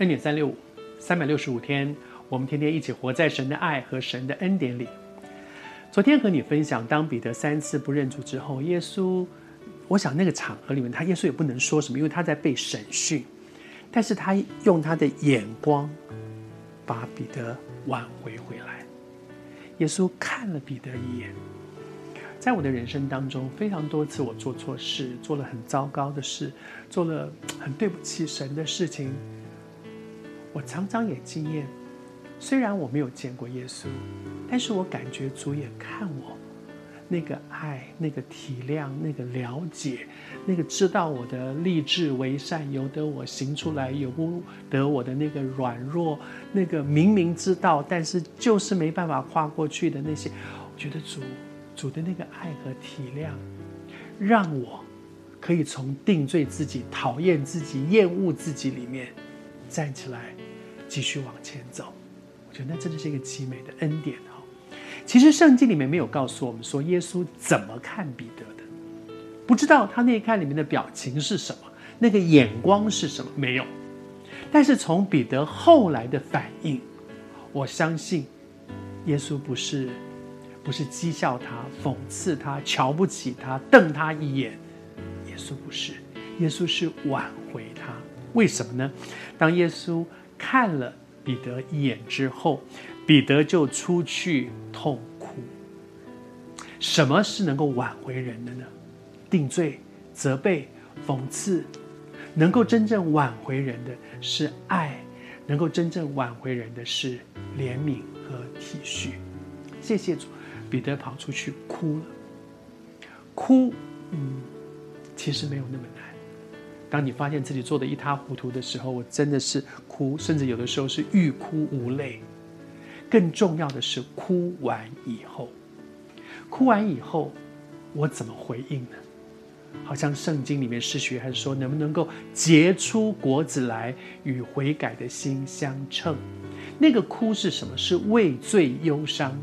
恩典三六五，三百六十五天，我们天天一起活在神的爱和神的恩典里。昨天和你分享，当彼得三次不认主之后，耶稣，我想那个场合里面，他耶稣也不能说什么，因为他在被审讯，但是他用他的眼光把彼得挽回回来。耶稣看了彼得一眼。在我的人生当中，非常多次我做错事，做了很糟糕的事，做了很对不起神的事情。我常常也经验，虽然我没有见过耶稣，但是我感觉主也看我，那个爱、那个体谅、那个了解、那个知道我的立志为善，由得我行出来，由不得我的那个软弱，那个明明知道，但是就是没办法跨过去的那些，我觉得主。主的那个爱和体谅，让我可以从定罪自己、讨厌自己、厌恶自己里面站起来，继续往前走。我觉得那真的是一个极美的恩典哈。其实圣经里面没有告诉我们说耶稣怎么看彼得的，不知道他那一看里面的表情是什么，那个眼光是什么，没有。但是从彼得后来的反应，我相信耶稣不是。不是讥笑他、讽刺他、瞧不起他、瞪他一眼，耶稣不是，耶稣是挽回他。为什么呢？当耶稣看了彼得一眼之后，彼得就出去痛哭。什么是能够挽回人的呢？定罪、责备、讽刺，能够真正挽回人的是爱，能够真正挽回人的是怜悯和体恤。谢谢主。彼得跑出去哭了，哭，嗯，其实没有那么难。当你发现自己做的一塌糊涂的时候，我真的是哭，甚至有的时候是欲哭无泪。更重要的是，哭完以后，哭完以后，我怎么回应呢？好像圣经里面是学还是说，能不能够结出果子来，与悔改的心相称？那个哭是什么？是畏罪忧伤。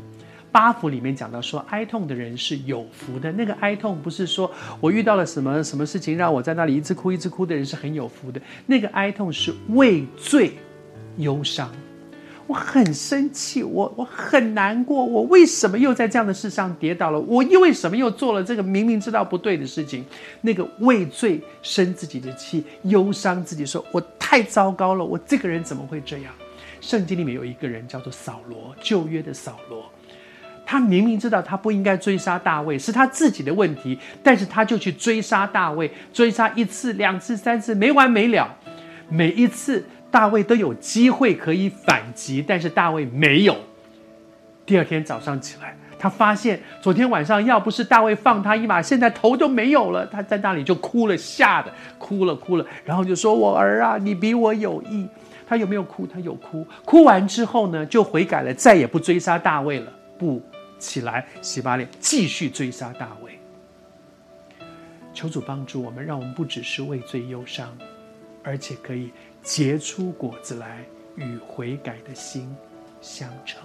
八福里面讲到说，哀痛的人是有福的。那个哀痛不是说我遇到了什么什么事情让我在那里一直哭一直哭的人是很有福的。那个哀痛是畏罪忧伤。我很生气，我我很难过，我为什么又在这样的事上跌倒了？我又为什么又做了这个明明知道不对的事情？那个畏罪生自己的气，忧伤自己，说我太糟糕了，我这个人怎么会这样？圣经里面有一个人叫做扫罗，旧约的扫罗。他明明知道他不应该追杀大卫，是他自己的问题，但是他就去追杀大卫，追杀一次、两次、三次，没完没了。每一次大卫都有机会可以反击，但是大卫没有。第二天早上起来，他发现昨天晚上要不是大卫放他一马，现在头都没有了。他在那里就哭了，吓得哭了哭了，然后就说：“我儿啊，你比我有意。”他有没有哭？他有哭。哭完之后呢，就悔改了，再也不追杀大卫了。不。起来，洗把脸，继续追杀大卫。求主帮助我们，让我们不只是畏罪忧伤，而且可以结出果子来，与悔改的心相称。